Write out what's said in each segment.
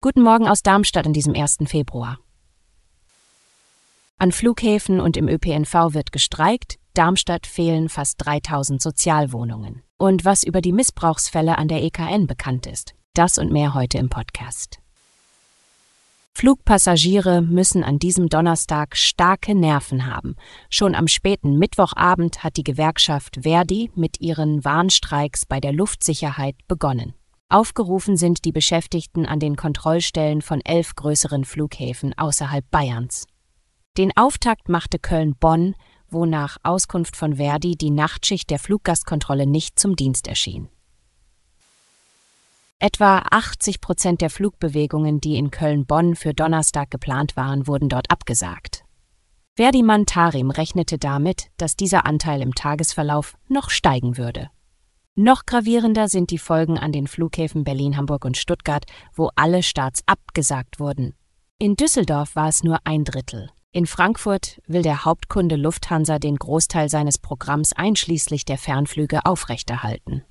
Guten Morgen aus Darmstadt in diesem 1. Februar. An Flughäfen und im ÖPNV wird gestreikt, Darmstadt fehlen fast 3000 Sozialwohnungen. Und was über die Missbrauchsfälle an der EKN bekannt ist, das und mehr heute im Podcast. Flugpassagiere müssen an diesem Donnerstag starke Nerven haben. Schon am späten Mittwochabend hat die Gewerkschaft Verdi mit ihren Warnstreiks bei der Luftsicherheit begonnen. Aufgerufen sind die Beschäftigten an den Kontrollstellen von elf größeren Flughäfen außerhalb Bayerns. Den Auftakt machte Köln-Bonn, wo nach Auskunft von Verdi die Nachtschicht der Fluggastkontrolle nicht zum Dienst erschien. Etwa 80 Prozent der Flugbewegungen, die in Köln-Bonn für Donnerstag geplant waren, wurden dort abgesagt. Verdiman Tarim rechnete damit, dass dieser Anteil im Tagesverlauf noch steigen würde. Noch gravierender sind die Folgen an den Flughäfen Berlin, Hamburg und Stuttgart, wo alle Starts abgesagt wurden. In Düsseldorf war es nur ein Drittel. In Frankfurt will der Hauptkunde Lufthansa den Großteil seines Programms einschließlich der Fernflüge aufrechterhalten.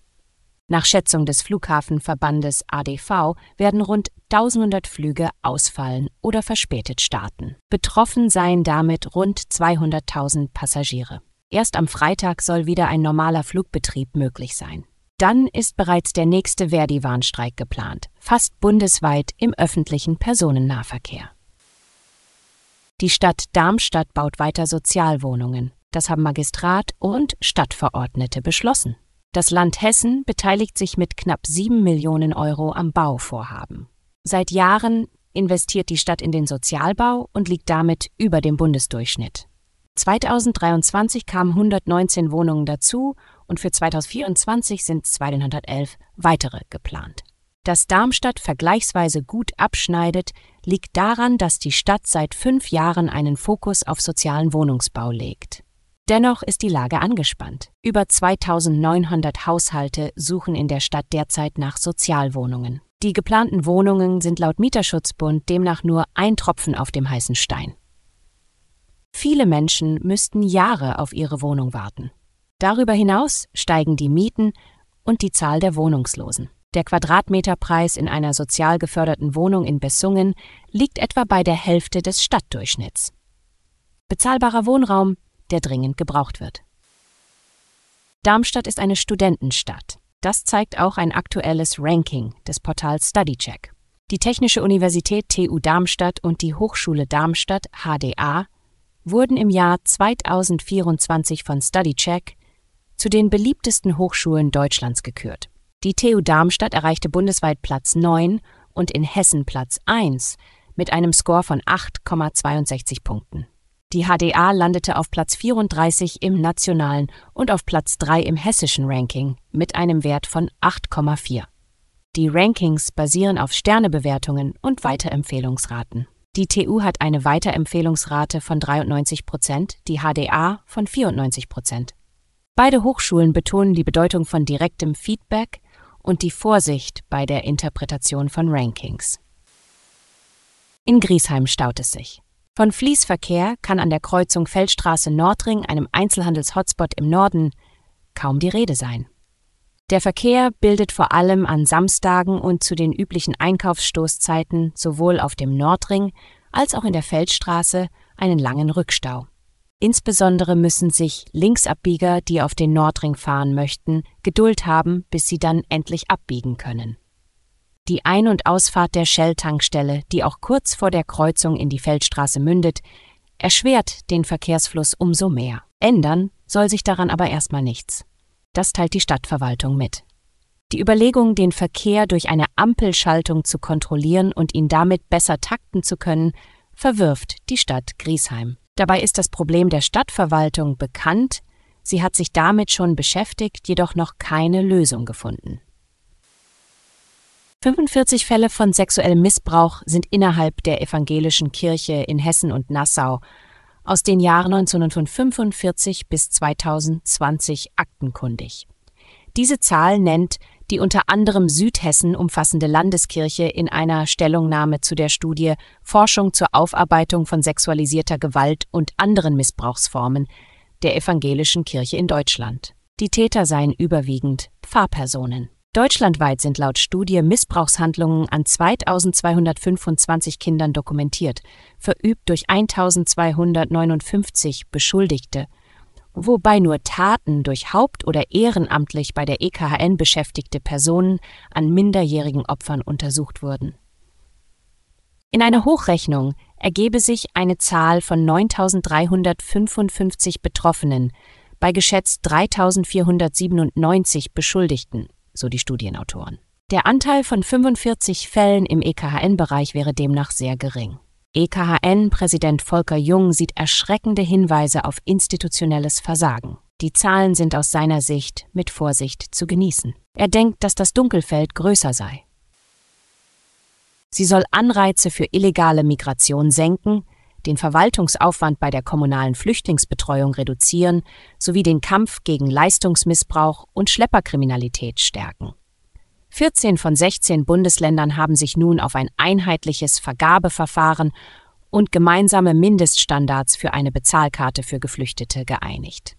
Nach Schätzung des Flughafenverbandes ADV werden rund 1100 Flüge ausfallen oder verspätet starten. Betroffen seien damit rund 200.000 Passagiere. Erst am Freitag soll wieder ein normaler Flugbetrieb möglich sein. Dann ist bereits der nächste Verdi-Warnstreik geplant, fast bundesweit im öffentlichen Personennahverkehr. Die Stadt Darmstadt baut weiter Sozialwohnungen. Das haben Magistrat und Stadtverordnete beschlossen. Das Land Hessen beteiligt sich mit knapp sieben Millionen Euro am Bauvorhaben. Seit Jahren investiert die Stadt in den Sozialbau und liegt damit über dem Bundesdurchschnitt. 2023 kamen 119 Wohnungen dazu und für 2024 sind 211 weitere geplant. Dass Darmstadt vergleichsweise gut abschneidet, liegt daran, dass die Stadt seit fünf Jahren einen Fokus auf sozialen Wohnungsbau legt. Dennoch ist die Lage angespannt. Über 2900 Haushalte suchen in der Stadt derzeit nach Sozialwohnungen. Die geplanten Wohnungen sind laut Mieterschutzbund demnach nur ein Tropfen auf dem heißen Stein. Viele Menschen müssten Jahre auf ihre Wohnung warten. Darüber hinaus steigen die Mieten und die Zahl der Wohnungslosen. Der Quadratmeterpreis in einer sozial geförderten Wohnung in Bessungen liegt etwa bei der Hälfte des Stadtdurchschnitts. Bezahlbarer Wohnraum der dringend gebraucht wird. Darmstadt ist eine Studentenstadt. Das zeigt auch ein aktuelles Ranking des Portals StudyCheck. Die Technische Universität TU Darmstadt und die Hochschule Darmstadt HDA wurden im Jahr 2024 von StudyCheck zu den beliebtesten Hochschulen Deutschlands gekürt. Die TU Darmstadt erreichte bundesweit Platz 9 und in Hessen Platz 1 mit einem Score von 8,62 Punkten. Die HDA landete auf Platz 34 im nationalen und auf Platz 3 im hessischen Ranking mit einem Wert von 8,4. Die Rankings basieren auf Sternebewertungen und Weiterempfehlungsraten. Die TU hat eine Weiterempfehlungsrate von 93 Prozent, die HDA von 94 Prozent. Beide Hochschulen betonen die Bedeutung von direktem Feedback und die Vorsicht bei der Interpretation von Rankings. In Griesheim staut es sich. Von Fließverkehr kann an der Kreuzung Feldstraße Nordring, einem Einzelhandels-Hotspot im Norden, kaum die Rede sein. Der Verkehr bildet vor allem an Samstagen und zu den üblichen Einkaufsstoßzeiten sowohl auf dem Nordring als auch in der Feldstraße einen langen Rückstau. Insbesondere müssen sich Linksabbieger, die auf den Nordring fahren möchten, Geduld haben, bis sie dann endlich abbiegen können. Die Ein- und Ausfahrt der Shell-Tankstelle, die auch kurz vor der Kreuzung in die Feldstraße mündet, erschwert den Verkehrsfluss umso mehr. Ändern soll sich daran aber erstmal nichts. Das teilt die Stadtverwaltung mit. Die Überlegung, den Verkehr durch eine Ampelschaltung zu kontrollieren und ihn damit besser takten zu können, verwirft die Stadt Griesheim. Dabei ist das Problem der Stadtverwaltung bekannt, sie hat sich damit schon beschäftigt, jedoch noch keine Lösung gefunden. 45 Fälle von sexuellem Missbrauch sind innerhalb der evangelischen Kirche in Hessen und Nassau aus den Jahren 1945 bis 2020 aktenkundig. Diese Zahl nennt die unter anderem Südhessen umfassende Landeskirche in einer Stellungnahme zu der Studie Forschung zur Aufarbeitung von sexualisierter Gewalt und anderen Missbrauchsformen der evangelischen Kirche in Deutschland. Die Täter seien überwiegend Pfarrpersonen. Deutschlandweit sind laut Studie Missbrauchshandlungen an 2225 Kindern dokumentiert, verübt durch 1259 Beschuldigte, wobei nur Taten durch haupt- oder ehrenamtlich bei der EKHN beschäftigte Personen an minderjährigen Opfern untersucht wurden. In einer Hochrechnung ergebe sich eine Zahl von 9355 Betroffenen bei geschätzt 3497 Beschuldigten so die Studienautoren. Der Anteil von 45 Fällen im EKHN-Bereich wäre demnach sehr gering. EKHN-Präsident Volker Jung sieht erschreckende Hinweise auf institutionelles Versagen. Die Zahlen sind aus seiner Sicht mit Vorsicht zu genießen. Er denkt, dass das Dunkelfeld größer sei. Sie soll Anreize für illegale Migration senken, den Verwaltungsaufwand bei der kommunalen Flüchtlingsbetreuung reduzieren sowie den Kampf gegen Leistungsmissbrauch und Schlepperkriminalität stärken. 14 von 16 Bundesländern haben sich nun auf ein einheitliches Vergabeverfahren und gemeinsame Mindeststandards für eine Bezahlkarte für Geflüchtete geeinigt.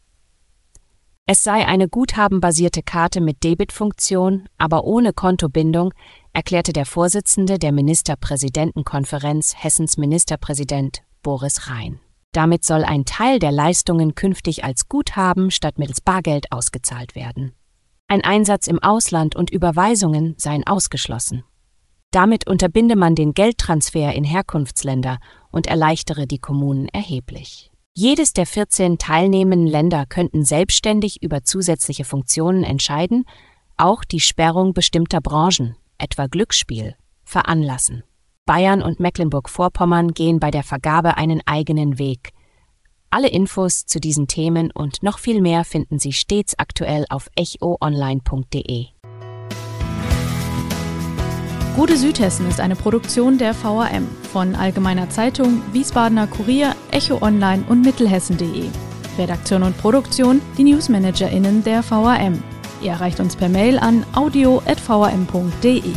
Es sei eine guthabenbasierte Karte mit Debitfunktion, aber ohne Kontobindung, erklärte der Vorsitzende der Ministerpräsidentenkonferenz Hessens Ministerpräsident Boris Rhein. Damit soll ein Teil der Leistungen künftig als Guthaben statt mittels Bargeld ausgezahlt werden. Ein Einsatz im Ausland und Überweisungen seien ausgeschlossen. Damit unterbinde man den Geldtransfer in Herkunftsländer und erleichtere die Kommunen erheblich. Jedes der 14 teilnehmenden Länder könnten selbstständig über zusätzliche Funktionen entscheiden, auch die Sperrung bestimmter Branchen, etwa Glücksspiel, veranlassen. Bayern und Mecklenburg-Vorpommern gehen bei der Vergabe einen eigenen Weg. Alle Infos zu diesen Themen und noch viel mehr finden Sie stets aktuell auf echoonline.de. Gute Südhessen ist eine Produktion der VRM von Allgemeiner Zeitung, Wiesbadener Kurier, Echo Online und Mittelhessen.de. Redaktion und Produktion die NewsmanagerInnen der VRM. Ihr erreicht uns per Mail an audio.vrm.de.